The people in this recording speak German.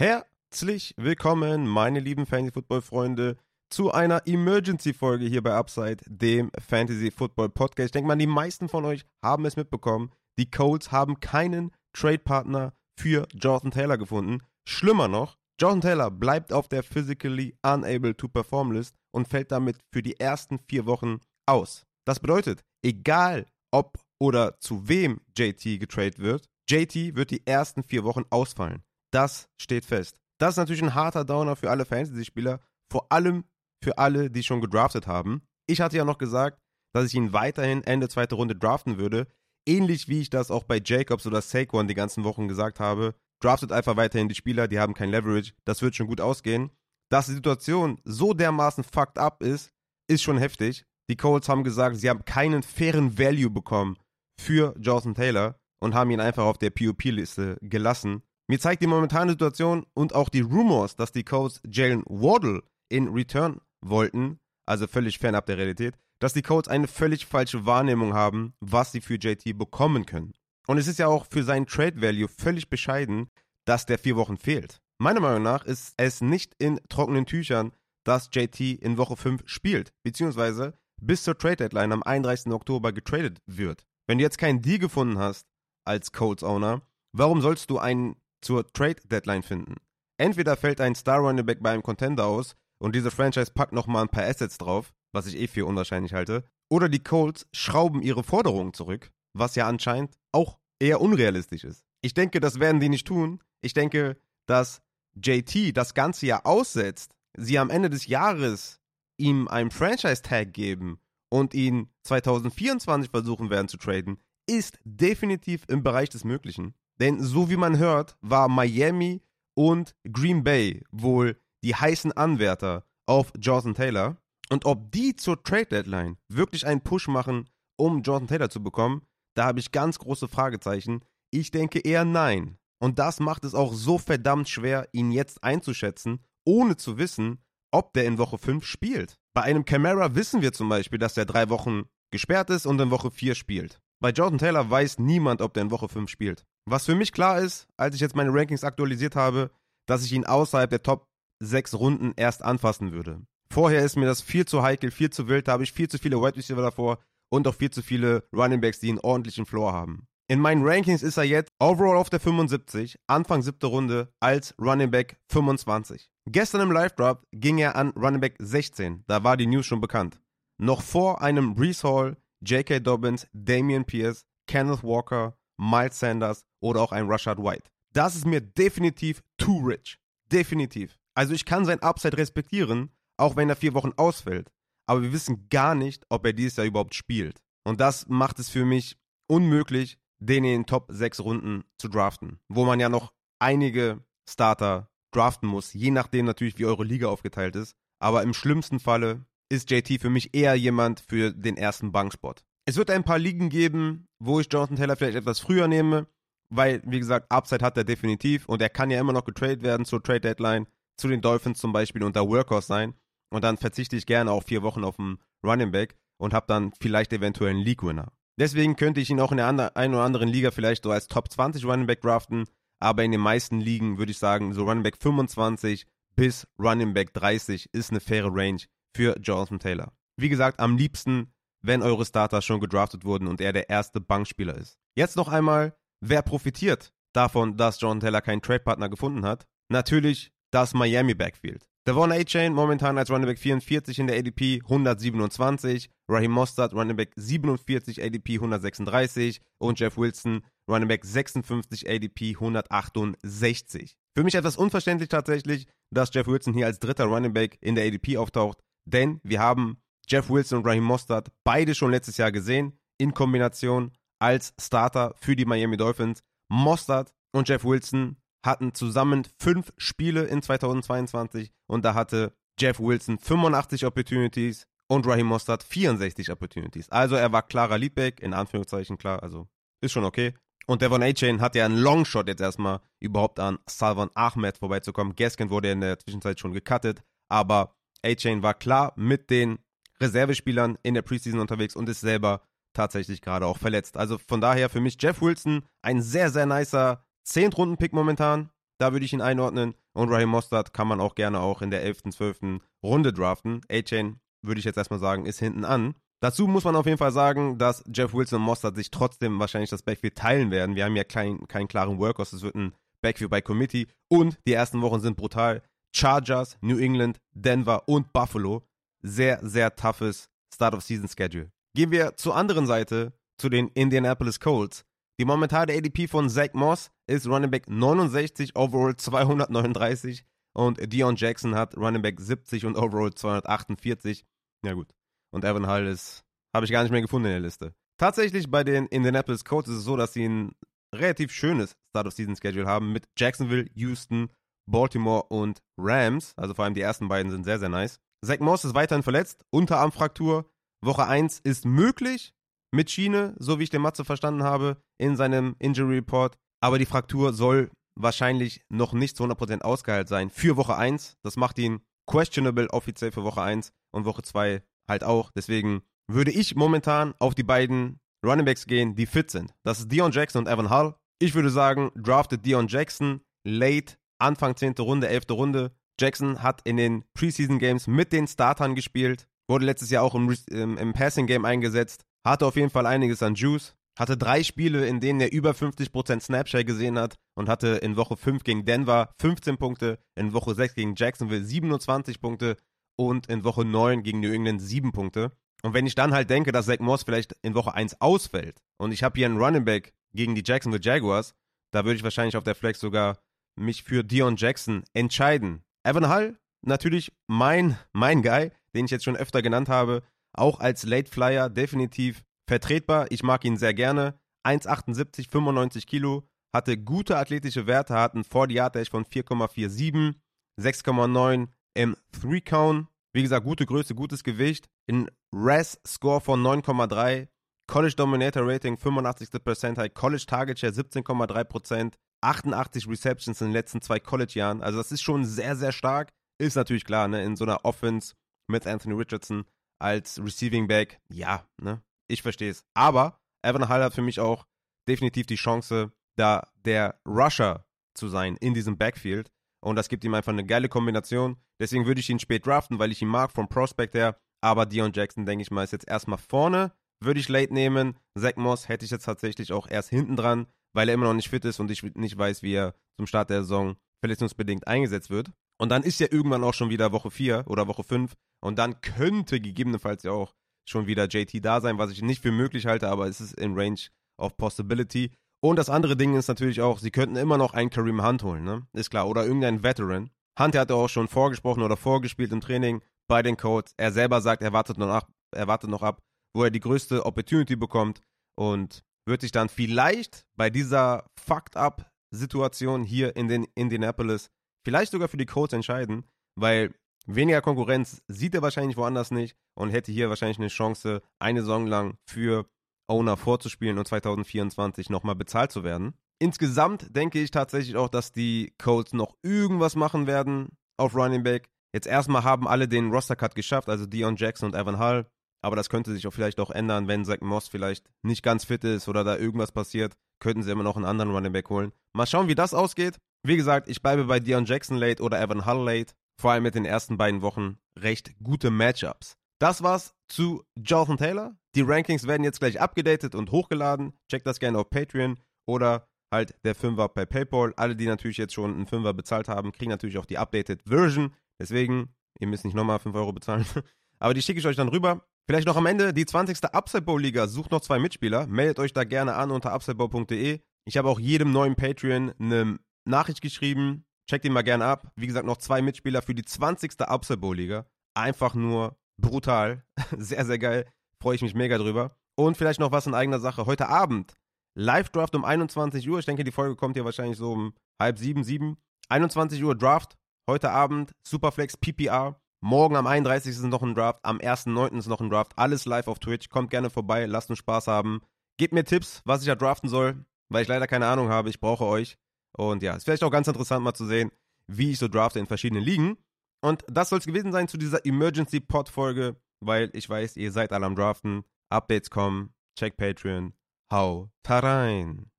Herzlich willkommen, meine lieben Fantasy-Football-Freunde, zu einer Emergency-Folge hier bei Upside, dem Fantasy-Football-Podcast. Ich denke mal, die meisten von euch haben es mitbekommen. Die Colts haben keinen Trade-Partner für Jonathan Taylor gefunden. Schlimmer noch, Jonathan Taylor bleibt auf der Physically Unable to Perform List und fällt damit für die ersten vier Wochen aus. Das bedeutet, egal ob oder zu wem JT getradet wird, JT wird die ersten vier Wochen ausfallen. Das steht fest. Das ist natürlich ein harter Downer für alle Fantasy-Spieler, vor allem für alle, die schon gedraftet haben. Ich hatte ja noch gesagt, dass ich ihn weiterhin Ende zweite Runde draften würde. Ähnlich wie ich das auch bei Jacobs oder Saquon die ganzen Wochen gesagt habe. Draftet einfach weiterhin die Spieler, die haben kein Leverage. Das wird schon gut ausgehen. Dass die Situation so dermaßen fucked up ist, ist schon heftig. Die Colts haben gesagt, sie haben keinen fairen Value bekommen für Jonathan Taylor und haben ihn einfach auf der POP-Liste gelassen. Mir zeigt die momentane Situation und auch die Rumors, dass die Colts Jalen Waddle in Return wollten, also völlig fernab der Realität, dass die Colts eine völlig falsche Wahrnehmung haben, was sie für JT bekommen können. Und es ist ja auch für seinen Trade Value völlig bescheiden, dass der vier Wochen fehlt. Meiner Meinung nach ist es nicht in trockenen Tüchern, dass JT in Woche 5 spielt, beziehungsweise bis zur Trade Deadline am 31. Oktober getradet wird. Wenn du jetzt keinen Deal gefunden hast als Colts Owner, warum sollst du einen zur Trade Deadline finden. Entweder fällt ein Star Running Back bei einem Contender aus und diese Franchise packt nochmal ein paar Assets drauf, was ich eh für unwahrscheinlich halte, oder die Colts schrauben ihre Forderungen zurück, was ja anscheinend auch eher unrealistisch ist. Ich denke, das werden die nicht tun. Ich denke, dass JT das ganze Jahr aussetzt, sie am Ende des Jahres ihm einen Franchise-Tag geben und ihn 2024 versuchen werden zu traden, ist definitiv im Bereich des Möglichen. Denn so wie man hört, war Miami und Green Bay wohl die heißen Anwärter auf Jonathan Taylor. Und ob die zur Trade Deadline wirklich einen Push machen, um Jonathan Taylor zu bekommen, da habe ich ganz große Fragezeichen. Ich denke eher nein. Und das macht es auch so verdammt schwer, ihn jetzt einzuschätzen, ohne zu wissen, ob der in Woche 5 spielt. Bei einem Camara wissen wir zum Beispiel, dass er drei Wochen gesperrt ist und in Woche 4 spielt. Bei Jordan Taylor weiß niemand, ob der in Woche 5 spielt. Was für mich klar ist, als ich jetzt meine Rankings aktualisiert habe, dass ich ihn außerhalb der Top 6 Runden erst anfassen würde. Vorher ist mir das viel zu heikel, viel zu wild, da habe ich viel zu viele Wide Receiver davor und auch viel zu viele Running Backs, die einen ordentlichen Floor haben. In meinen Rankings ist er jetzt overall auf der 75, Anfang siebte Runde als Running Back 25. Gestern im Live Drop ging er an Running Back 16, da war die News schon bekannt. Noch vor einem Brees Hall, J.K. Dobbins, Damian Pierce, Kenneth Walker, Miles Sanders oder auch ein Rashad White. Das ist mir definitiv too rich. Definitiv. Also ich kann sein Upside respektieren, auch wenn er vier Wochen ausfällt. Aber wir wissen gar nicht, ob er dieses Jahr überhaupt spielt. Und das macht es für mich unmöglich, den in den Top 6 Runden zu draften. Wo man ja noch einige Starter draften muss, je nachdem natürlich, wie eure Liga aufgeteilt ist. Aber im schlimmsten Falle ist JT für mich eher jemand für den ersten Bankspot. Es wird ein paar Ligen geben, wo ich Jonathan Taylor vielleicht etwas früher nehme, weil, wie gesagt, Upside hat er definitiv und er kann ja immer noch getradet werden zur Trade Deadline, zu den Dolphins zum Beispiel unter Workhorse sein. Und dann verzichte ich gerne auch vier Wochen auf einen Running Back und habe dann vielleicht eventuell einen League-Winner. Deswegen könnte ich ihn auch in der einen oder anderen Liga vielleicht so als Top 20 Running Back draften, aber in den meisten Ligen würde ich sagen, so Running Back 25 bis Running Back 30 ist eine faire Range für Jonathan Taylor. Wie gesagt, am liebsten wenn eure Starter schon gedraftet wurden und er der erste Bankspieler ist. Jetzt noch einmal, wer profitiert davon, dass John Taylor keinen Trade-Partner gefunden hat? Natürlich das Miami Backfield. Devon A-Chain momentan als Running Back 44 in der ADP 127, Raheem Mostert Running Back 47 ADP 136 und Jeff Wilson Running Back 56 ADP 168. Für mich etwas unverständlich tatsächlich, dass Jeff Wilson hier als dritter Running Back in der ADP auftaucht, denn wir haben Jeff Wilson und Raheem Mostert, beide schon letztes Jahr gesehen, in Kombination als Starter für die Miami Dolphins. Mostert und Jeff Wilson hatten zusammen fünf Spiele in 2022 und da hatte Jeff Wilson 85 Opportunities und Raheem Mostert 64 Opportunities. Also er war klarer Leadback, in Anführungszeichen klar, also ist schon okay. Und Devon A-Chain hat ja einen Longshot jetzt erstmal überhaupt an Salvan Ahmed vorbeizukommen. Gaskin wurde in der Zwischenzeit schon gecuttet, aber A-Chain war klar mit den Reservespielern in der Preseason unterwegs und ist selber tatsächlich gerade auch verletzt. Also von daher für mich Jeff Wilson ein sehr, sehr nicer 10-Runden-Pick momentan. da würde ich ihn einordnen. Und Raheem Mostert kann man auch gerne auch in der 11., 12. Runde draften. A-Chain würde ich jetzt erstmal sagen, ist hinten an. Dazu muss man auf jeden Fall sagen, dass Jeff Wilson und Mostert sich trotzdem wahrscheinlich das Backfield teilen werden. Wir haben ja kein, keinen klaren Workhorse, es wird ein Backfield by Committee. Und die ersten Wochen sind brutal. Chargers, New England, Denver und Buffalo. Sehr, sehr toughes Start-of-Season-Schedule. Gehen wir zur anderen Seite, zu den Indianapolis Colts. Die momentane ADP von Zach Moss ist Running Back 69, Overall 239 und Dion Jackson hat Running Back 70 und Overall 248. Ja gut. Und Evan Hull ist, habe ich gar nicht mehr gefunden in der Liste. Tatsächlich bei den Indianapolis Colts ist es so, dass sie ein relativ schönes Start-of-Season-Schedule haben mit Jacksonville, Houston, Baltimore und Rams. Also vor allem die ersten beiden sind sehr, sehr nice. Zach Moss ist weiterhin verletzt, Unterarmfraktur. Woche 1 ist möglich mit Schiene, so wie ich den Matze verstanden habe, in seinem Injury Report. Aber die Fraktur soll wahrscheinlich noch nicht zu 100% ausgeheilt sein für Woche 1. Das macht ihn questionable offiziell für Woche 1 und Woche 2 halt auch. Deswegen würde ich momentan auf die beiden Running Backs gehen, die fit sind. Das ist Dion Jackson und Evan Hull. Ich würde sagen, draftet Dion Jackson late, Anfang 10. Runde, 11. Runde. Jackson hat in den Preseason Games mit den Startern gespielt, wurde letztes Jahr auch im, im, im Passing Game eingesetzt, hatte auf jeden Fall einiges an Juice, hatte drei Spiele, in denen er über 50% Snapshare gesehen hat und hatte in Woche 5 gegen Denver 15 Punkte, in Woche 6 gegen Jacksonville 27 Punkte und in Woche 9 gegen New England 7 Punkte. Und wenn ich dann halt denke, dass Zach Moss vielleicht in Woche 1 ausfällt und ich habe hier einen Running Back gegen die Jacksonville Jaguars, da würde ich wahrscheinlich auf der Flex sogar mich für Dion Jackson entscheiden. Evan Hull, natürlich mein, mein Guy, den ich jetzt schon öfter genannt habe, auch als Late Flyer definitiv vertretbar. Ich mag ihn sehr gerne. 1,78, 95 Kilo, hatte gute athletische Werte, hat einen 40 Yard Dash von 4,47, 6,9 im 3 Count. Wie gesagt, gute Größe, gutes Gewicht. In RAS Score von 9,3. College Dominator Rating 85. Percentile. College Target Share 17,3%. 88 Receptions in den letzten zwei College-Jahren. Also das ist schon sehr, sehr stark. Ist natürlich klar, ne? In so einer Offense mit Anthony Richardson als Receiving Back. Ja, ne? Ich verstehe es. Aber Evan Hall hat für mich auch definitiv die Chance, da der Rusher zu sein in diesem Backfield. Und das gibt ihm einfach eine geile Kombination. Deswegen würde ich ihn spät draften, weil ich ihn mag vom Prospect her. Aber Dion Jackson, denke ich mal, ist jetzt erstmal vorne. Würde ich late nehmen. Zach Moss hätte ich jetzt tatsächlich auch erst hinten dran, weil er immer noch nicht fit ist und ich nicht weiß, wie er zum Start der Saison verletzungsbedingt eingesetzt wird. Und dann ist ja irgendwann auch schon wieder Woche 4 oder Woche 5. Und dann könnte gegebenenfalls ja auch schon wieder JT da sein, was ich nicht für möglich halte, aber es ist in Range of Possibility. Und das andere Ding ist natürlich auch, sie könnten immer noch einen Kareem Hunt holen, ne? Ist klar. Oder irgendeinen Veteran. Hunt hatte auch schon vorgesprochen oder vorgespielt im Training bei den Codes. Er selber sagt, er wartet noch ab, er wartet noch ab, wo er die größte Opportunity bekommt und wird sich dann vielleicht bei dieser fucked up Situation hier in den Indianapolis vielleicht sogar für die Colts entscheiden, weil weniger Konkurrenz sieht er wahrscheinlich woanders nicht und hätte hier wahrscheinlich eine Chance, eine Saison lang für Owner vorzuspielen und 2024 nochmal bezahlt zu werden. Insgesamt denke ich tatsächlich auch, dass die Colts noch irgendwas machen werden auf Running Back. Jetzt erstmal haben alle den Roster-Cut geschafft, also Dion Jackson und Evan Hull. Aber das könnte sich auch vielleicht auch ändern, wenn Zach Moss vielleicht nicht ganz fit ist oder da irgendwas passiert, könnten sie immer noch einen anderen Running Back holen. Mal schauen, wie das ausgeht. Wie gesagt, ich bleibe bei Dion Jackson late oder Evan Hull late. Vor allem mit den ersten beiden Wochen recht gute Matchups. Das war's zu Jonathan Taylor. Die Rankings werden jetzt gleich abgedatet und hochgeladen. Checkt das gerne auf Patreon oder halt der Fünfer bei PayPal. Alle, die natürlich jetzt schon einen Fünfer bezahlt haben, kriegen natürlich auch die Updated Version. Deswegen, ihr müsst nicht nochmal 5 Euro bezahlen. Aber die schicke ich euch dann rüber. Vielleicht noch am Ende die 20. Upside Bowl Liga. Sucht noch zwei Mitspieler. Meldet euch da gerne an unter upsidebowl.de. Ich habe auch jedem neuen Patreon eine Nachricht geschrieben. Checkt ihn mal gerne ab. Wie gesagt, noch zwei Mitspieler für die 20. Upside Bowl Liga. Einfach nur brutal. sehr, sehr geil. Freue ich mich mega drüber. Und vielleicht noch was in eigener Sache. Heute Abend Live-Draft um 21 Uhr. Ich denke, die Folge kommt hier wahrscheinlich so um halb sieben, sieben. 21 Uhr Draft. Heute Abend Superflex PPR. Morgen am 31. ist noch ein Draft. Am 1.9. ist noch ein Draft. Alles live auf Twitch. Kommt gerne vorbei. Lasst uns Spaß haben. Gebt mir Tipps, was ich da draften soll, weil ich leider keine Ahnung habe. Ich brauche euch. Und ja, ist vielleicht auch ganz interessant mal zu sehen, wie ich so drafte in verschiedenen Ligen. Und das soll es gewesen sein zu dieser Emergency Pod Folge, weil ich weiß, ihr seid alle am Draften. Updates kommen. Check Patreon. Hau rein.